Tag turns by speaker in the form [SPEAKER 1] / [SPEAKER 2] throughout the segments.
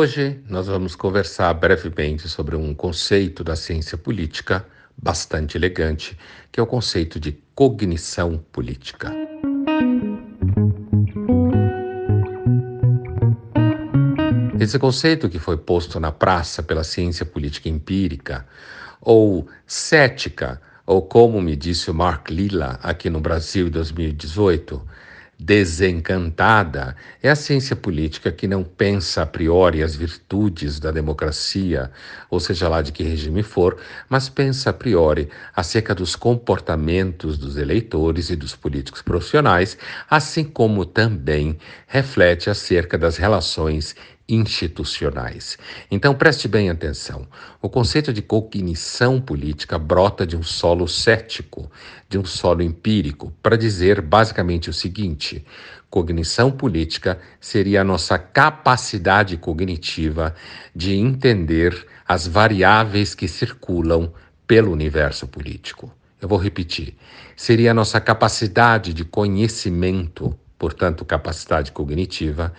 [SPEAKER 1] Hoje nós vamos conversar brevemente sobre um conceito da ciência política bastante elegante, que é o conceito de cognição política. Esse conceito que foi posto na praça pela ciência política empírica, ou cética, ou como me disse o Mark Lilla aqui no Brasil em 2018, desencantada. É a ciência política que não pensa a priori as virtudes da democracia, ou seja lá de que regime for, mas pensa a priori acerca dos comportamentos dos eleitores e dos políticos profissionais, assim como também reflete acerca das relações institucionais. Então preste bem atenção. O conceito de cognição política brota de um solo cético, de um solo empírico, para dizer basicamente o seguinte: cognição política seria a nossa capacidade cognitiva de entender as variáveis que circulam pelo universo político. Eu vou repetir. Seria a nossa capacidade de conhecimento portanto, capacidade cognitiva,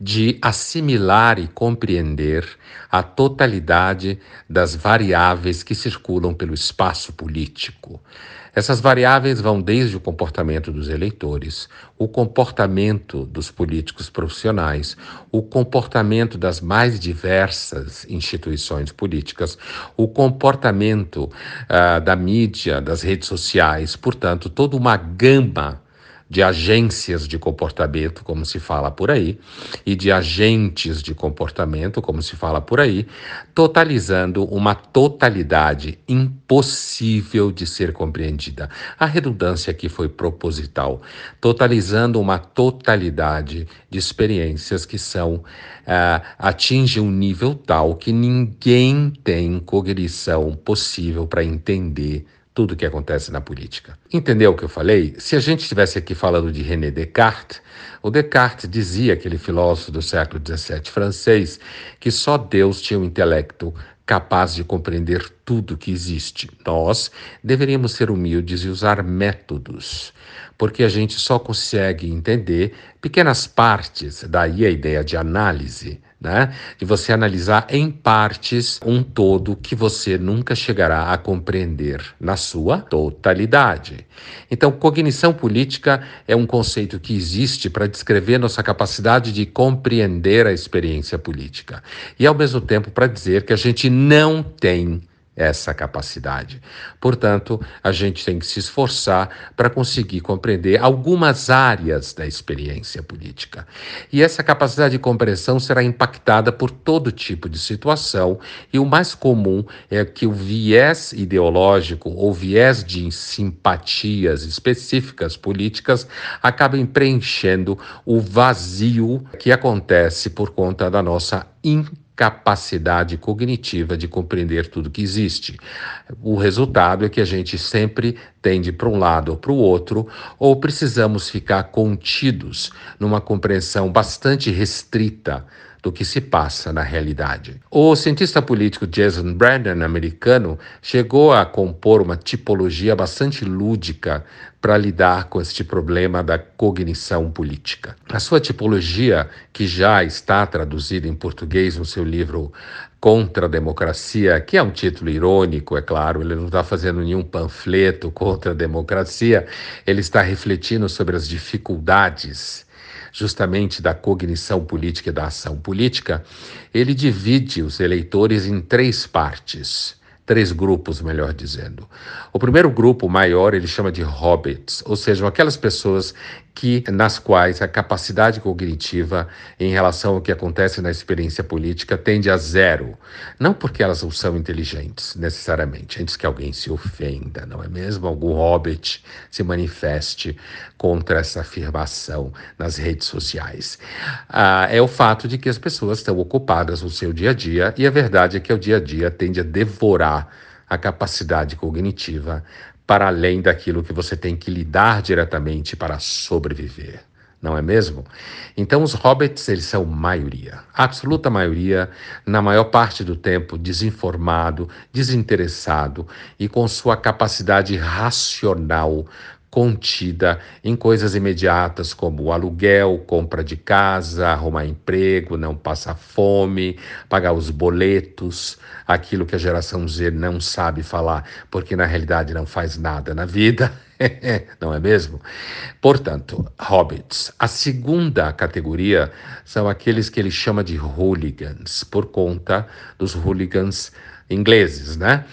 [SPEAKER 1] de assimilar e compreender a totalidade das variáveis que circulam pelo espaço político. Essas variáveis vão desde o comportamento dos eleitores, o comportamento dos políticos profissionais, o comportamento das mais diversas instituições políticas, o comportamento uh, da mídia, das redes sociais, portanto, toda uma gama de agências de comportamento, como se fala por aí, e de agentes de comportamento, como se fala por aí, totalizando uma totalidade impossível de ser compreendida. A redundância aqui foi proposital, totalizando uma totalidade de experiências que são uh, atinge um nível tal que ninguém tem cognição possível para entender tudo que acontece na política. Entendeu o que eu falei? Se a gente estivesse aqui falando de René Descartes, o Descartes dizia, aquele filósofo do século XVII francês, que só Deus tinha um intelecto capaz de compreender tudo que existe. Nós deveríamos ser humildes e usar métodos, porque a gente só consegue entender pequenas partes, daí a ideia de análise né? De você analisar em partes um todo que você nunca chegará a compreender na sua totalidade. Então, cognição política é um conceito que existe para descrever nossa capacidade de compreender a experiência política e, ao mesmo tempo, para dizer que a gente não tem essa capacidade. Portanto, a gente tem que se esforçar para conseguir compreender algumas áreas da experiência política. E essa capacidade de compreensão será impactada por todo tipo de situação, e o mais comum é que o viés ideológico ou viés de simpatias específicas políticas acabem preenchendo o vazio que acontece por conta da nossa capacidade cognitiva de compreender tudo que existe. O resultado é que a gente sempre tende para um lado ou para o outro, ou precisamos ficar contidos numa compreensão bastante restrita do que se passa na realidade. O cientista político Jason Brandon, americano, chegou a compor uma tipologia bastante lúdica para lidar com este problema da cognição política. A sua tipologia, que já está traduzida em português no seu livro Contra a Democracia, que é um título irônico, é claro, ele não está fazendo nenhum panfleto contra a democracia, ele está refletindo sobre as dificuldades justamente da cognição política e da ação política, ele divide os eleitores em três partes três grupos, melhor dizendo. O primeiro grupo maior ele chama de hobbits, ou seja, aquelas pessoas que nas quais a capacidade cognitiva em relação ao que acontece na experiência política tende a zero. Não porque elas não são inteligentes, necessariamente, antes que alguém se ofenda, não é mesmo? Algum hobbit se manifeste contra essa afirmação nas redes sociais. Ah, é o fato de que as pessoas estão ocupadas no seu dia a dia e a verdade é que o dia a dia tende a devorar a capacidade cognitiva para além daquilo que você tem que lidar diretamente para sobreviver. Não é mesmo? Então os hobbits, eles são maioria, absoluta maioria, na maior parte do tempo desinformado, desinteressado e com sua capacidade racional contida em coisas imediatas como aluguel, compra de casa, arrumar emprego, não passar fome, pagar os boletos, aquilo que a geração Z não sabe falar, porque na realidade não faz nada na vida. não é mesmo? Portanto, hobbits. A segunda categoria são aqueles que ele chama de hooligans, por conta dos hooligans ingleses, né?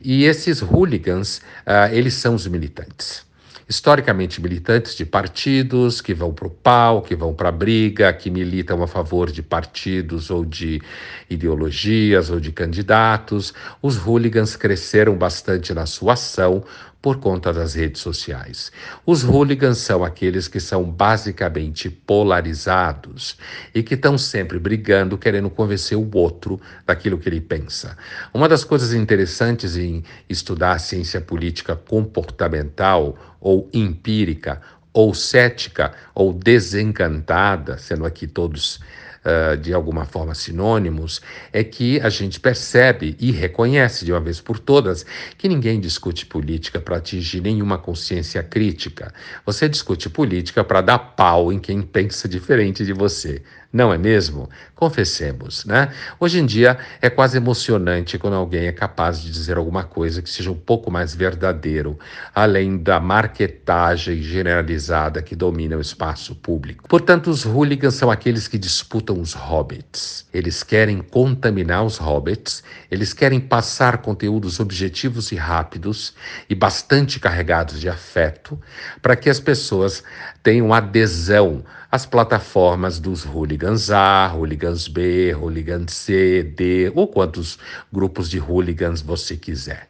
[SPEAKER 1] E esses hooligans, uh, eles são os militantes historicamente militantes de partidos que vão para o pau, que vão para a briga, que militam a favor de partidos ou de ideologias ou de candidatos. Os hooligans cresceram bastante na sua ação por conta das redes sociais. Os hooligans são aqueles que são basicamente polarizados e que estão sempre brigando, querendo convencer o outro daquilo que ele pensa. Uma das coisas interessantes em estudar a ciência política comportamental ou empírica ou cética ou desencantada, sendo aqui todos uh, de alguma forma sinônimos, é que a gente percebe e reconhece de uma vez por todas que ninguém discute política para atingir nenhuma consciência crítica. Você discute política para dar pau em quem pensa diferente de você. Não é mesmo? Confessemos, né? Hoje em dia é quase emocionante quando alguém é capaz de dizer alguma coisa que seja um pouco mais verdadeiro, além da marketagem generalizada que domina o espaço público. Portanto, os hooligans são aqueles que disputam os hobbits. Eles querem contaminar os hobbits, eles querem passar conteúdos objetivos e rápidos e bastante carregados de afeto para que as pessoas tenham adesão às plataformas dos hooligans A, hooligans B, hooligans C, D ou quantos grupos de hooligans você quiser.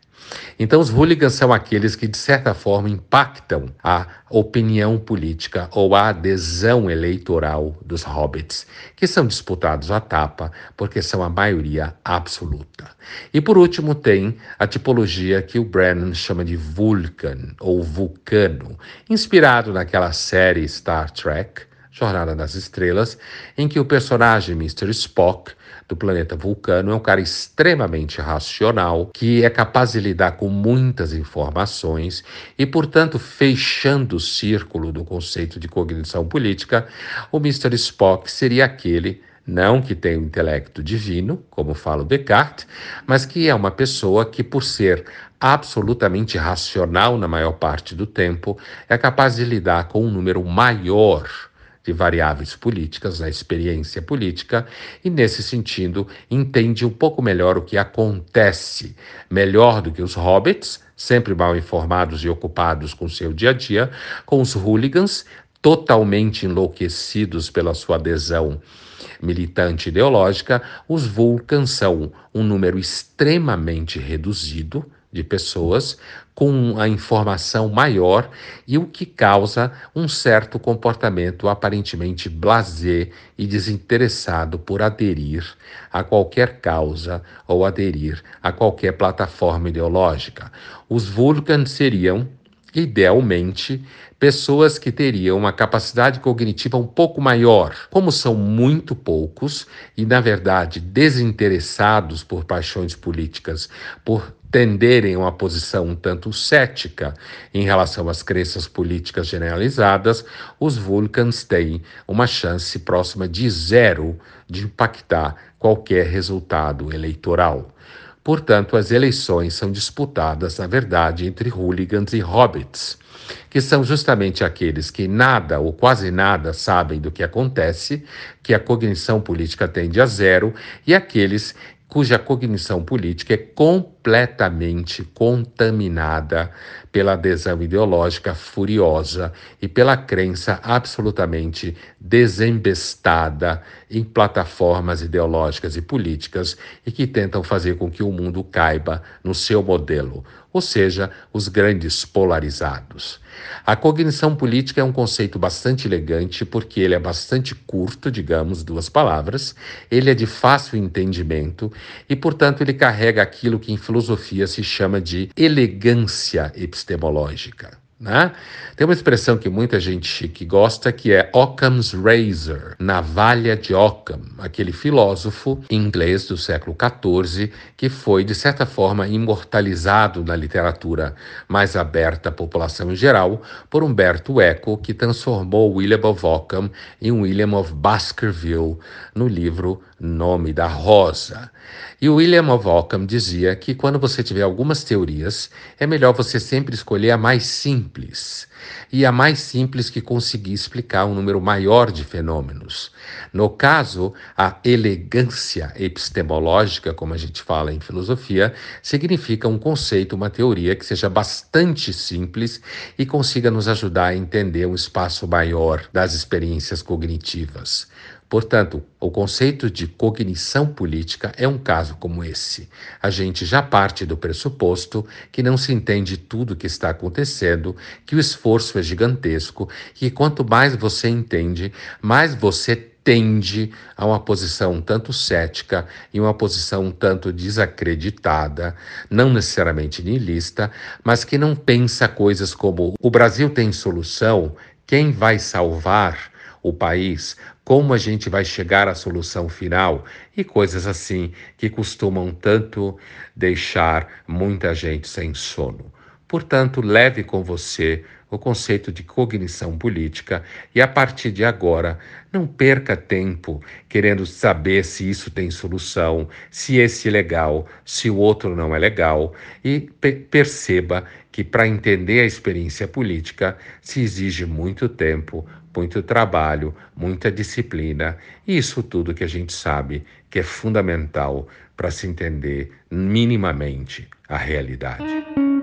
[SPEAKER 1] Então, os hooligans são aqueles que, de certa forma, impactam a opinião política ou a adesão eleitoral dos hobbits, que são disputados à tapa porque são a maioria absoluta. E, por último, tem a tipologia que o Brennan chama de Vulcan ou Vulcano, inspirado naquela série Star Trek. Jornada das Estrelas, em que o personagem Mr. Spock do planeta Vulcano é um cara extremamente racional, que é capaz de lidar com muitas informações e, portanto, fechando o círculo do conceito de cognição política, o Mr. Spock seria aquele não que tenha um intelecto divino, como fala o Descartes, mas que é uma pessoa que, por ser absolutamente racional na maior parte do tempo, é capaz de lidar com um número maior de variáveis políticas, na experiência política, e nesse sentido entende um pouco melhor o que acontece, melhor do que os hobbits, sempre mal informados e ocupados com seu dia a dia, com os hooligans, totalmente enlouquecidos pela sua adesão militante ideológica, os Vulcans são um número extremamente reduzido de pessoas com a informação maior e o que causa um certo comportamento aparentemente blasé e desinteressado por aderir a qualquer causa ou aderir a qualquer plataforma ideológica. Os Vulcans seriam idealmente, pessoas que teriam uma capacidade cognitiva um pouco maior. Como são muito poucos e, na verdade, desinteressados por paixões políticas, por tenderem a uma posição um tanto cética em relação às crenças políticas generalizadas, os Vulcans têm uma chance próxima de zero de impactar qualquer resultado eleitoral. Portanto, as eleições são disputadas, na verdade, entre hooligans e hobbits, que são justamente aqueles que nada ou quase nada sabem do que acontece, que a cognição política tende a zero, e aqueles cuja cognição política é completamente contaminada pela adesão ideológica furiosa e pela crença absolutamente desembestada em plataformas ideológicas e políticas e que tentam fazer com que o mundo caiba no seu modelo, ou seja, os grandes polarizados. A cognição política é um conceito bastante elegante porque ele é bastante curto, digamos, duas palavras, ele é de fácil entendimento e, portanto, ele carrega aquilo que em filosofia se chama de elegância epistemológica. Né? Tem uma expressão que muita gente chique gosta que é Occam's Razor, navalha de Occam, aquele filósofo inglês do século XIV que foi, de certa forma, imortalizado na literatura mais aberta à população em geral por Humberto Eco, que transformou William of Ockham em William of Baskerville no livro Nome da Rosa. E William of Ockham dizia que quando você tiver algumas teorias, é melhor você sempre escolher a mais simples e a mais simples que conseguir explicar um número maior de fenômenos. No caso, a elegância epistemológica, como a gente fala em filosofia, significa um conceito, uma teoria que seja bastante simples e consiga nos ajudar a entender um espaço maior das experiências cognitivas. Portanto, o conceito de cognição política é um caso como esse. A gente já parte do pressuposto que não se entende tudo o que está acontecendo, que o esforço é gigantesco e quanto mais você entende, mais você tende a uma posição um tanto cética e uma posição um tanto desacreditada, não necessariamente niilista, mas que não pensa coisas como o Brasil tem solução, quem vai salvar? o país, como a gente vai chegar à solução final e coisas assim que costumam tanto deixar muita gente sem sono. Portanto, leve com você o conceito de cognição política e, a partir de agora, não perca tempo querendo saber se isso tem solução, se esse é legal, se o outro não é legal, e pe perceba que, para entender a experiência política, se exige muito tempo, muito trabalho, muita disciplina, e isso tudo que a gente sabe que é fundamental para se entender minimamente a realidade.